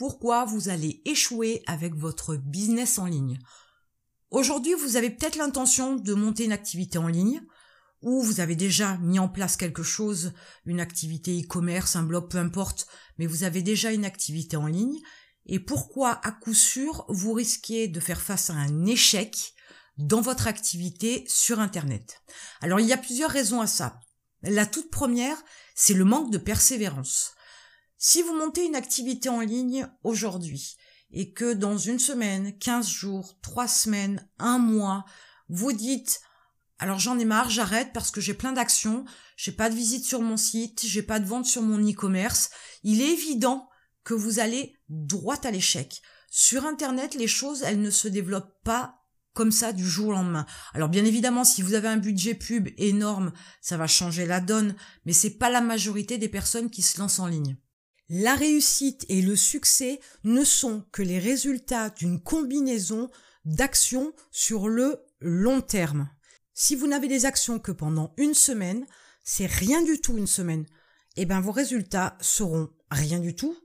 pourquoi vous allez échouer avec votre business en ligne. Aujourd'hui, vous avez peut-être l'intention de monter une activité en ligne, ou vous avez déjà mis en place quelque chose, une activité e-commerce, un blog, peu importe, mais vous avez déjà une activité en ligne, et pourquoi à coup sûr vous risquez de faire face à un échec dans votre activité sur Internet? Alors il y a plusieurs raisons à ça. La toute première, c'est le manque de persévérance. Si vous montez une activité en ligne aujourd'hui et que dans une semaine, 15 jours, 3 semaines, un mois, vous dites alors j'en ai marre, j'arrête parce que j'ai plein d'actions, j'ai pas de visite sur mon site, j'ai pas de vente sur mon e-commerce, il est évident que vous allez droit à l'échec. Sur internet, les choses, elles ne se développent pas comme ça du jour au lendemain. Alors bien évidemment, si vous avez un budget pub énorme, ça va changer la donne, mais c'est pas la majorité des personnes qui se lancent en ligne. La réussite et le succès ne sont que les résultats d'une combinaison d'actions sur le long terme. Si vous n'avez des actions que pendant une semaine, c'est rien du tout une semaine. Eh ben, vos résultats seront rien du tout.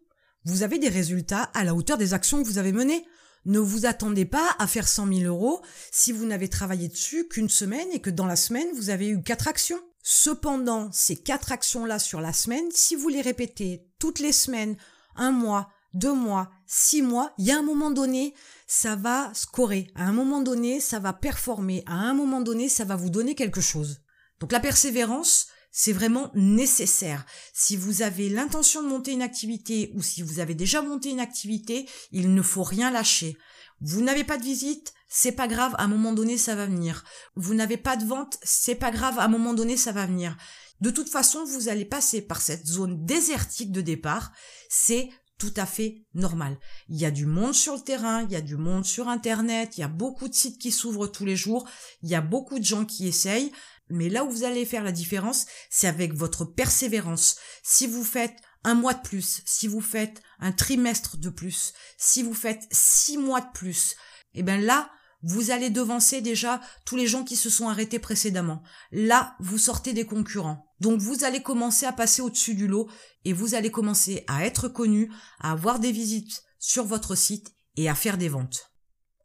Vous avez des résultats à la hauteur des actions que vous avez menées. Ne vous attendez pas à faire 100 000 euros si vous n'avez travaillé dessus qu'une semaine et que dans la semaine, vous avez eu quatre actions. Cependant, ces quatre actions-là sur la semaine, si vous les répétez toutes les semaines, un mois, deux mois, six mois, il y a un moment donné, ça va scorer. À un moment donné, ça va performer. À un moment donné, ça va vous donner quelque chose. Donc la persévérance, c'est vraiment nécessaire. Si vous avez l'intention de monter une activité ou si vous avez déjà monté une activité, il ne faut rien lâcher. Vous n'avez pas de visite, c'est pas grave, à un moment donné ça va venir. Vous n'avez pas de vente, c'est pas grave, à un moment donné ça va venir. De toute façon, vous allez passer par cette zone désertique de départ, c'est tout à fait normal. Il y a du monde sur le terrain, il y a du monde sur Internet, il y a beaucoup de sites qui s'ouvrent tous les jours, il y a beaucoup de gens qui essayent. Mais là où vous allez faire la différence, c'est avec votre persévérance. Si vous faites un mois de plus, si vous faites un trimestre de plus, si vous faites six mois de plus, eh bien là, vous allez devancer déjà tous les gens qui se sont arrêtés précédemment. Là, vous sortez des concurrents. Donc vous allez commencer à passer au-dessus du lot et vous allez commencer à être connu, à avoir des visites sur votre site et à faire des ventes.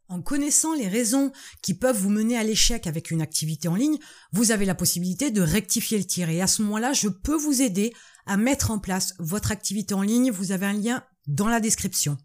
En connaissant les raisons qui peuvent vous mener à l'échec avec une activité en ligne, vous avez la possibilité de rectifier le tir. Et à ce moment-là, je peux vous aider à mettre en place votre activité en ligne. Vous avez un lien dans la description.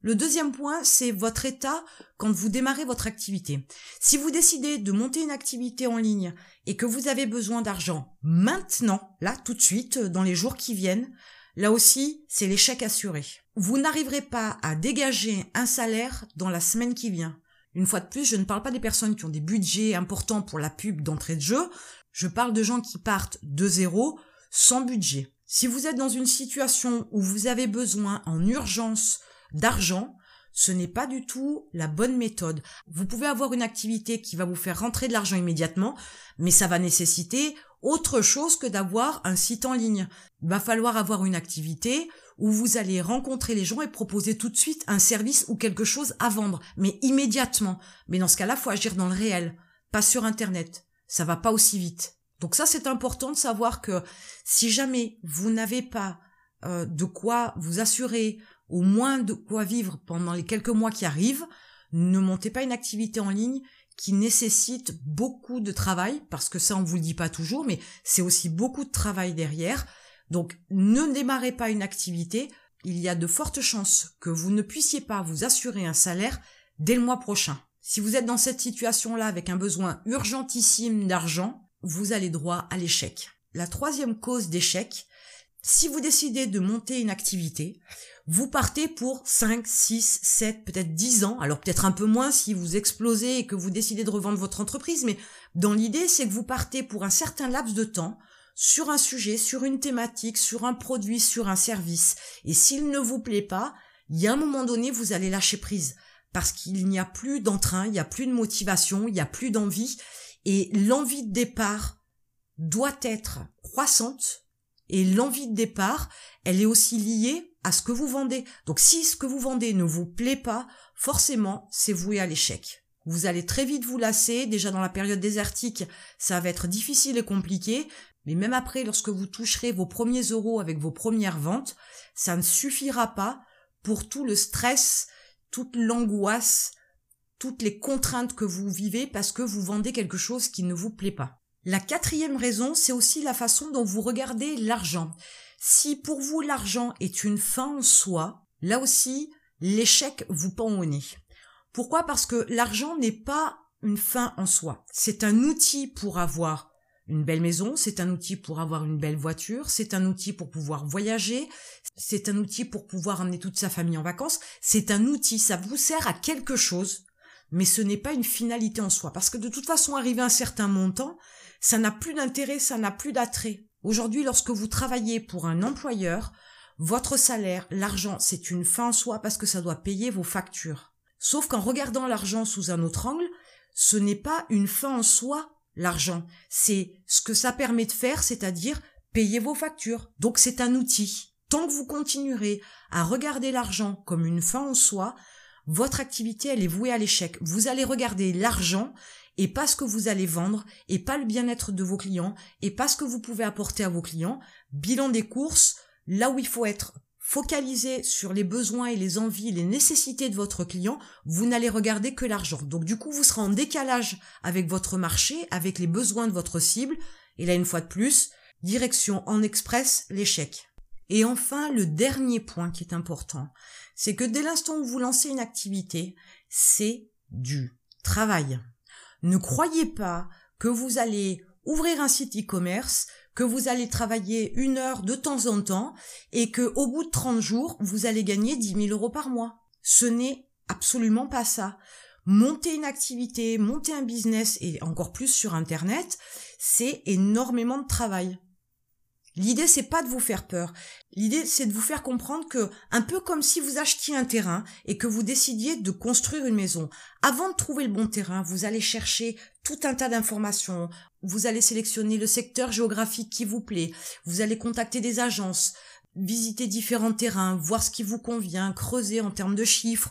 Le deuxième point, c'est votre état quand vous démarrez votre activité. Si vous décidez de monter une activité en ligne et que vous avez besoin d'argent maintenant, là, tout de suite, dans les jours qui viennent, Là aussi, c'est l'échec assuré. Vous n'arriverez pas à dégager un salaire dans la semaine qui vient. Une fois de plus, je ne parle pas des personnes qui ont des budgets importants pour la pub d'entrée de jeu, je parle de gens qui partent de zéro, sans budget. Si vous êtes dans une situation où vous avez besoin en urgence d'argent, ce n'est pas du tout la bonne méthode. Vous pouvez avoir une activité qui va vous faire rentrer de l'argent immédiatement, mais ça va nécessiter autre chose que d'avoir un site en ligne. Il va falloir avoir une activité où vous allez rencontrer les gens et proposer tout de suite un service ou quelque chose à vendre, mais immédiatement. Mais dans ce cas-là, faut agir dans le réel, pas sur Internet. Ça va pas aussi vite. Donc ça, c'est important de savoir que si jamais vous n'avez pas euh, de quoi vous assurer, au moins de quoi vivre pendant les quelques mois qui arrivent, ne montez pas une activité en ligne qui nécessite beaucoup de travail, parce que ça on vous le dit pas toujours, mais c'est aussi beaucoup de travail derrière. Donc ne démarrez pas une activité, il y a de fortes chances que vous ne puissiez pas vous assurer un salaire dès le mois prochain. Si vous êtes dans cette situation-là avec un besoin urgentissime d'argent, vous allez droit à l'échec. La troisième cause d'échec, si vous décidez de monter une activité, vous partez pour 5, 6, 7, peut-être 10 ans, alors peut-être un peu moins si vous explosez et que vous décidez de revendre votre entreprise, mais dans l'idée, c'est que vous partez pour un certain laps de temps sur un sujet, sur une thématique, sur un produit, sur un service. Et s'il ne vous plaît pas, il y a un moment donné, vous allez lâcher prise parce qu'il n'y a plus d'entrain, il n'y a plus de motivation, il n'y a plus d'envie et l'envie de départ doit être croissante et l'envie de départ, elle est aussi liée à ce que vous vendez. Donc si ce que vous vendez ne vous plaît pas, forcément, c'est voué à l'échec. Vous allez très vite vous lasser. Déjà dans la période désertique, ça va être difficile et compliqué. Mais même après, lorsque vous toucherez vos premiers euros avec vos premières ventes, ça ne suffira pas pour tout le stress, toute l'angoisse, toutes les contraintes que vous vivez parce que vous vendez quelque chose qui ne vous plaît pas. La quatrième raison, c'est aussi la façon dont vous regardez l'argent. Si pour vous l'argent est une fin en soi, là aussi, l'échec vous pend au nez. Pourquoi? Parce que l'argent n'est pas une fin en soi. C'est un outil pour avoir une belle maison, c'est un outil pour avoir une belle voiture, c'est un outil pour pouvoir voyager, c'est un outil pour pouvoir emmener toute sa famille en vacances, c'est un outil, ça vous sert à quelque chose, mais ce n'est pas une finalité en soi, parce que de toute façon, arriver à un certain montant, ça n'a plus d'intérêt, ça n'a plus d'attrait. Aujourd'hui, lorsque vous travaillez pour un employeur, votre salaire, l'argent, c'est une fin en soi parce que ça doit payer vos factures. Sauf qu'en regardant l'argent sous un autre angle, ce n'est pas une fin en soi, l'argent. C'est ce que ça permet de faire, c'est-à-dire payer vos factures. Donc c'est un outil. Tant que vous continuerez à regarder l'argent comme une fin en soi, votre activité, elle est vouée à l'échec. Vous allez regarder l'argent et pas ce que vous allez vendre et pas le bien-être de vos clients et pas ce que vous pouvez apporter à vos clients. Bilan des courses, là où il faut être focalisé sur les besoins et les envies, les nécessités de votre client, vous n'allez regarder que l'argent. Donc du coup, vous serez en décalage avec votre marché, avec les besoins de votre cible. Et là, une fois de plus, direction en express, l'échec. Et enfin, le dernier point qui est important, c'est que dès l'instant où vous lancez une activité, c'est du travail. Ne croyez pas que vous allez ouvrir un site e-commerce, que vous allez travailler une heure de temps en temps et que au bout de 30 jours, vous allez gagner 10 000 euros par mois. Ce n'est absolument pas ça. Monter une activité, monter un business et encore plus sur Internet, c'est énormément de travail. L'idée c'est pas de vous faire peur. L'idée c'est de vous faire comprendre que un peu comme si vous achetiez un terrain et que vous décidiez de construire une maison. Avant de trouver le bon terrain, vous allez chercher tout un tas d'informations. Vous allez sélectionner le secteur géographique qui vous plaît. Vous allez contacter des agences, visiter différents terrains, voir ce qui vous convient, creuser en termes de chiffres,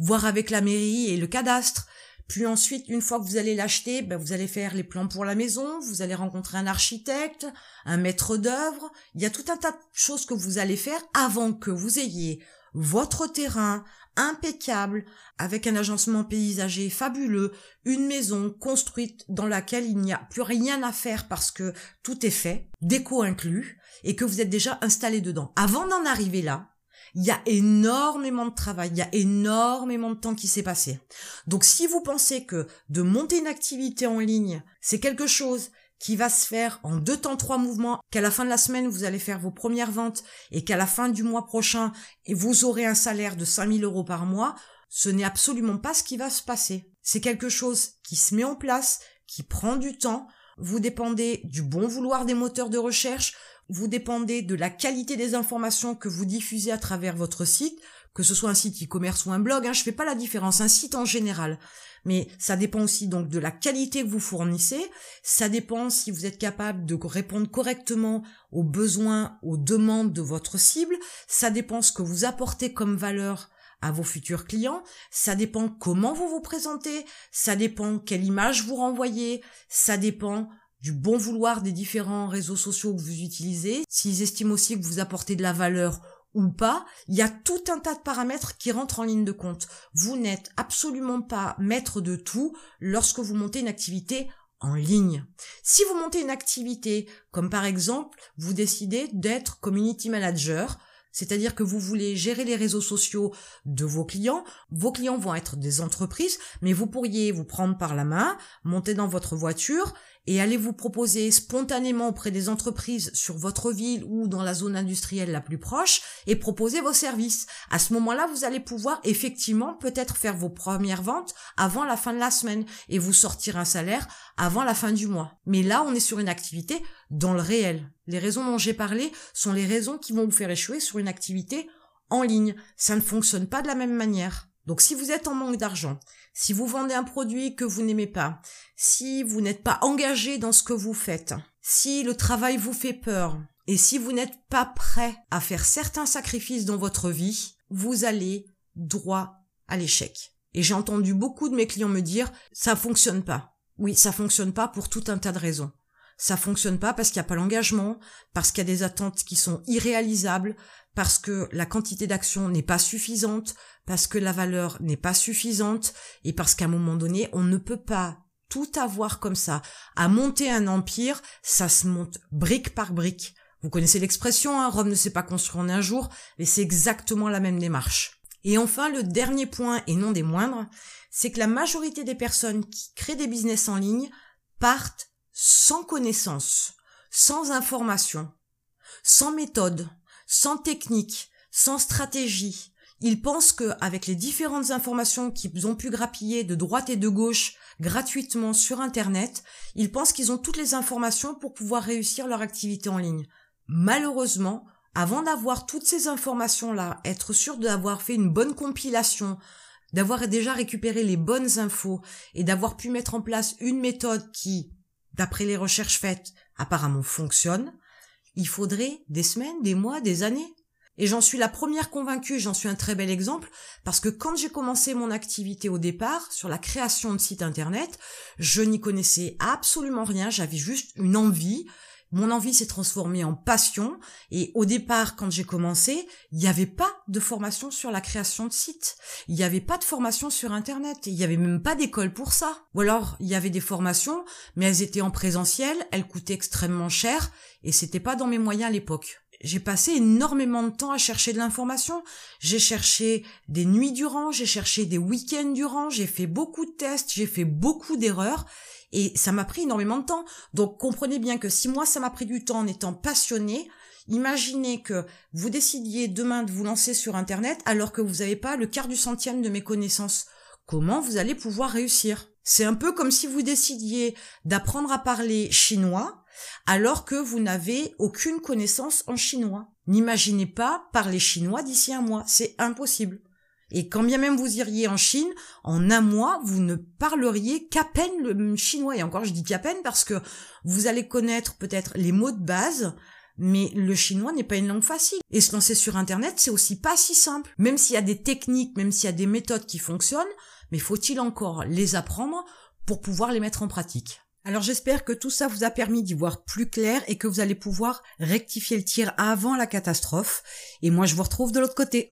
voir avec la mairie et le cadastre. Puis ensuite, une fois que vous allez l'acheter, ben vous allez faire les plans pour la maison, vous allez rencontrer un architecte, un maître d'œuvre. Il y a tout un tas de choses que vous allez faire avant que vous ayez votre terrain impeccable, avec un agencement paysager fabuleux, une maison construite dans laquelle il n'y a plus rien à faire parce que tout est fait, déco inclus, et que vous êtes déjà installé dedans. Avant d'en arriver là, il y a énormément de travail, il y a énormément de temps qui s'est passé. Donc si vous pensez que de monter une activité en ligne, c'est quelque chose qui va se faire en deux temps, trois mouvements, qu'à la fin de la semaine, vous allez faire vos premières ventes et qu'à la fin du mois prochain, vous aurez un salaire de 5000 euros par mois, ce n'est absolument pas ce qui va se passer. C'est quelque chose qui se met en place, qui prend du temps. Vous dépendez du bon vouloir des moteurs de recherche, vous dépendez de la qualité des informations que vous diffusez à travers votre site, que ce soit un site e-commerce ou un blog, hein, je fais pas la différence, un site en général. Mais ça dépend aussi donc de la qualité que vous fournissez, ça dépend si vous êtes capable de répondre correctement aux besoins, aux demandes de votre cible, ça dépend ce que vous apportez comme valeur à vos futurs clients, ça dépend comment vous vous présentez, ça dépend quelle image vous renvoyez, ça dépend du bon vouloir des différents réseaux sociaux que vous utilisez, s'ils estiment aussi que vous apportez de la valeur ou pas, il y a tout un tas de paramètres qui rentrent en ligne de compte. Vous n'êtes absolument pas maître de tout lorsque vous montez une activité en ligne. Si vous montez une activité, comme par exemple, vous décidez d'être community manager, c'est-à-dire que vous voulez gérer les réseaux sociaux de vos clients. Vos clients vont être des entreprises, mais vous pourriez vous prendre par la main, monter dans votre voiture et allez vous proposer spontanément auprès des entreprises sur votre ville ou dans la zone industrielle la plus proche et proposer vos services. À ce moment-là, vous allez pouvoir effectivement peut-être faire vos premières ventes avant la fin de la semaine et vous sortir un salaire avant la fin du mois. Mais là, on est sur une activité dans le réel. Les raisons dont j'ai parlé sont les raisons qui vont vous faire échouer sur une activité en ligne. Ça ne fonctionne pas de la même manière. Donc si vous êtes en manque d'argent, si vous vendez un produit que vous n'aimez pas, si vous n'êtes pas engagé dans ce que vous faites, si le travail vous fait peur, et si vous n'êtes pas prêt à faire certains sacrifices dans votre vie, vous allez droit à l'échec. Et j'ai entendu beaucoup de mes clients me dire, ça fonctionne pas. Oui, ça fonctionne pas pour tout un tas de raisons. Ça fonctionne pas parce qu'il n'y a pas l'engagement, parce qu'il y a des attentes qui sont irréalisables, parce que la quantité d'action n'est pas suffisante, parce que la valeur n'est pas suffisante, et parce qu'à un moment donné, on ne peut pas tout avoir comme ça. À monter un empire, ça se monte brique par brique. Vous connaissez l'expression, hein, Rome ne s'est pas construit en un jour, mais c'est exactement la même démarche. Et enfin, le dernier point, et non des moindres, c'est que la majorité des personnes qui créent des business en ligne partent sans connaissance, sans information, sans méthode, sans technique, sans stratégie. Ils pensent qu'avec les différentes informations qu'ils ont pu grappiller de droite et de gauche gratuitement sur Internet, ils pensent qu'ils ont toutes les informations pour pouvoir réussir leur activité en ligne. Malheureusement, avant d'avoir toutes ces informations-là, être sûr d'avoir fait une bonne compilation, d'avoir déjà récupéré les bonnes infos et d'avoir pu mettre en place une méthode qui, d'après les recherches faites, apparemment fonctionne, il faudrait des semaines, des mois, des années. Et j'en suis la première convaincue, j'en suis un très bel exemple, parce que quand j'ai commencé mon activité au départ, sur la création de sites internet, je n'y connaissais absolument rien, j'avais juste une envie, mon envie s'est transformée en passion et au départ, quand j'ai commencé, il n'y avait pas de formation sur la création de sites. Il n'y avait pas de formation sur Internet. Il n'y avait même pas d'école pour ça. Ou alors, il y avait des formations, mais elles étaient en présentiel, elles coûtaient extrêmement cher et c'était pas dans mes moyens à l'époque j'ai passé énormément de temps à chercher de l'information. J'ai cherché des nuits durant, j'ai cherché des week-ends durant, j'ai fait beaucoup de tests, j'ai fait beaucoup d'erreurs et ça m'a pris énormément de temps. Donc comprenez bien que si moi ça m'a pris du temps en étant passionné, imaginez que vous décidiez demain de vous lancer sur Internet alors que vous n'avez pas le quart du centième de mes connaissances. Comment vous allez pouvoir réussir? C'est un peu comme si vous décidiez d'apprendre à parler chinois alors que vous n'avez aucune connaissance en chinois. N'imaginez pas parler chinois d'ici un mois, c'est impossible. Et quand bien même vous iriez en Chine, en un mois, vous ne parleriez qu'à peine le chinois. Et encore, je dis qu'à peine parce que vous allez connaître peut-être les mots de base, mais le chinois n'est pas une langue facile. Et se lancer sur Internet, c'est aussi pas si simple. Même s'il y a des techniques, même s'il y a des méthodes qui fonctionnent, mais faut-il encore les apprendre pour pouvoir les mettre en pratique? Alors j'espère que tout ça vous a permis d'y voir plus clair et que vous allez pouvoir rectifier le tir avant la catastrophe. Et moi je vous retrouve de l'autre côté.